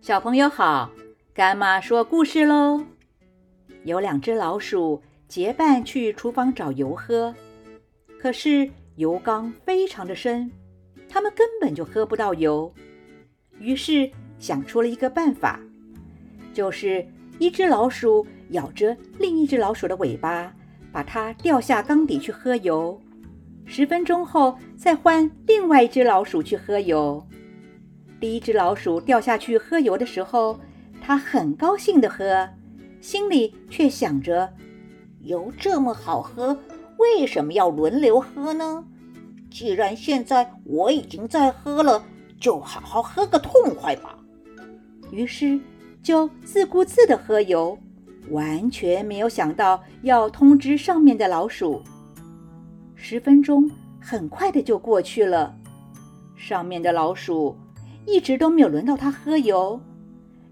小朋友好，干妈说故事喽。有两只老鼠结伴去厨房找油喝，可是油缸非常的深，它们根本就喝不到油。于是想出了一个办法，就是一只老鼠咬着另一只老鼠的尾巴，把它掉下缸底去喝油。十分钟后，再换另外一只老鼠去喝油。第一只老鼠掉下去喝油的时候，它很高兴的喝，心里却想着：油这么好喝，为什么要轮流喝呢？既然现在我已经在喝了，就好好喝个痛快吧。于是就自顾自的喝油，完全没有想到要通知上面的老鼠。十分钟很快的就过去了，上面的老鼠一直都没有轮到它喝油，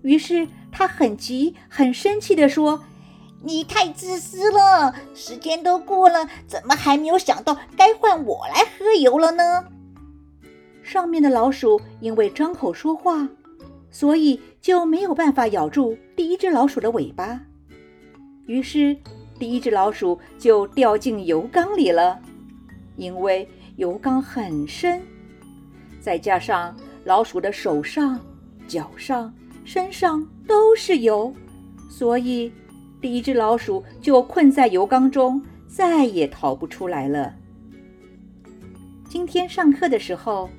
于是他很急、很生气地说：“你太自私了！时间都过了，怎么还没有想到该换我来喝油了呢？”上面的老鼠因为张口说话，所以就没有办法咬住第一只老鼠的尾巴，于是第一只老鼠就掉进油缸里了。因为油缸很深，再加上老鼠的手上、脚上、身上都是油，所以第一只老鼠就困在油缸中，再也逃不出来了。今天上课的时候，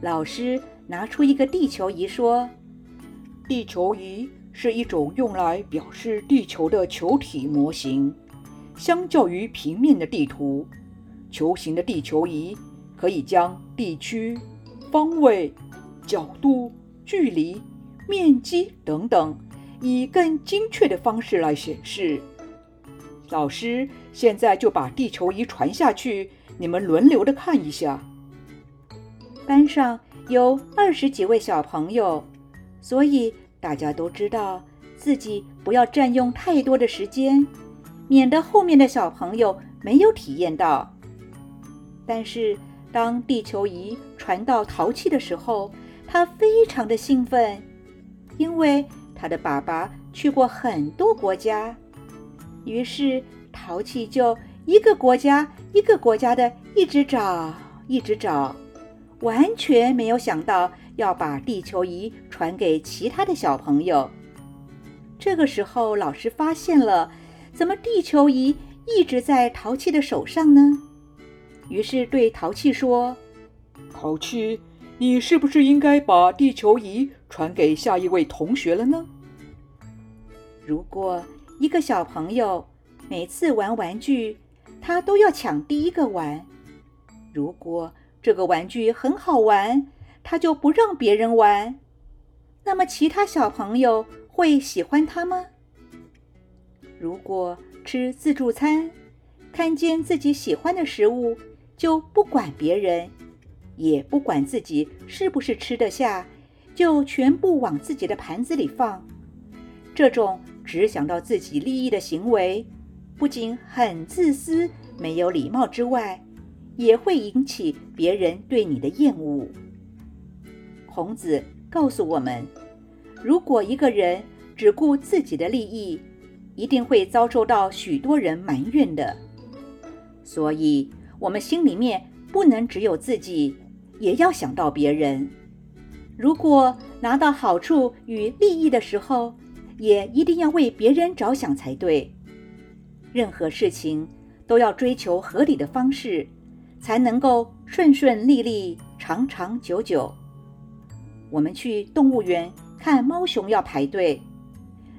老师拿出一个地球仪，说：“地球仪是一种用来表示地球的球体模型，相较于平面的地图。”球形的地球仪可以将地区、方位、角度、距离、面积等等，以更精确的方式来显示。老师现在就把地球仪传下去，你们轮流的看一下。班上有二十几位小朋友，所以大家都知道自己不要占用太多的时间，免得后面的小朋友没有体验到。但是，当地球仪传到淘气的时候，他非常的兴奋，因为他的爸爸去过很多国家。于是，淘气就一个国家一个国家的一直找，一直找，完全没有想到要把地球仪传给其他的小朋友。这个时候，老师发现了，怎么地球仪一直在淘气的手上呢？于是对淘气说：“淘气，你是不是应该把地球仪传给下一位同学了呢？如果一个小朋友每次玩玩具，他都要抢第一个玩；如果这个玩具很好玩，他就不让别人玩，那么其他小朋友会喜欢他吗？如果吃自助餐，看见自己喜欢的食物，就不管别人，也不管自己是不是吃得下，就全部往自己的盘子里放。这种只想到自己利益的行为，不仅很自私、没有礼貌之外，也会引起别人对你的厌恶。孔子告诉我们：如果一个人只顾自己的利益，一定会遭受到许多人埋怨的。所以。我们心里面不能只有自己，也要想到别人。如果拿到好处与利益的时候，也一定要为别人着想才对。任何事情都要追求合理的方式，才能够顺顺利利、长长久久。我们去动物园看猫熊要排队，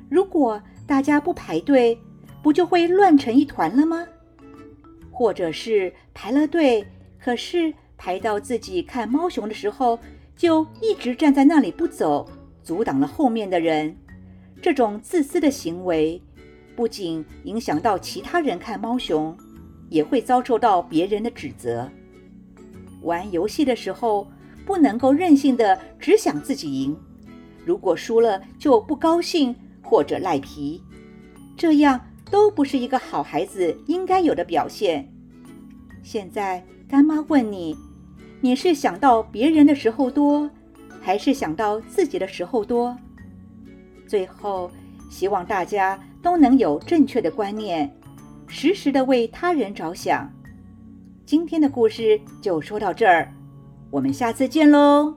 如果大家不排队，不就会乱成一团了吗？或者是排了队，可是排到自己看猫熊的时候，就一直站在那里不走，阻挡了后面的人。这种自私的行为，不仅影响到其他人看猫熊，也会遭受到别人的指责。玩游戏的时候，不能够任性的只想自己赢，如果输了就不高兴或者赖皮，这样。都不是一个好孩子应该有的表现。现在干妈问你，你是想到别人的时候多，还是想到自己的时候多？最后，希望大家都能有正确的观念，时时的为他人着想。今天的故事就说到这儿，我们下次见喽。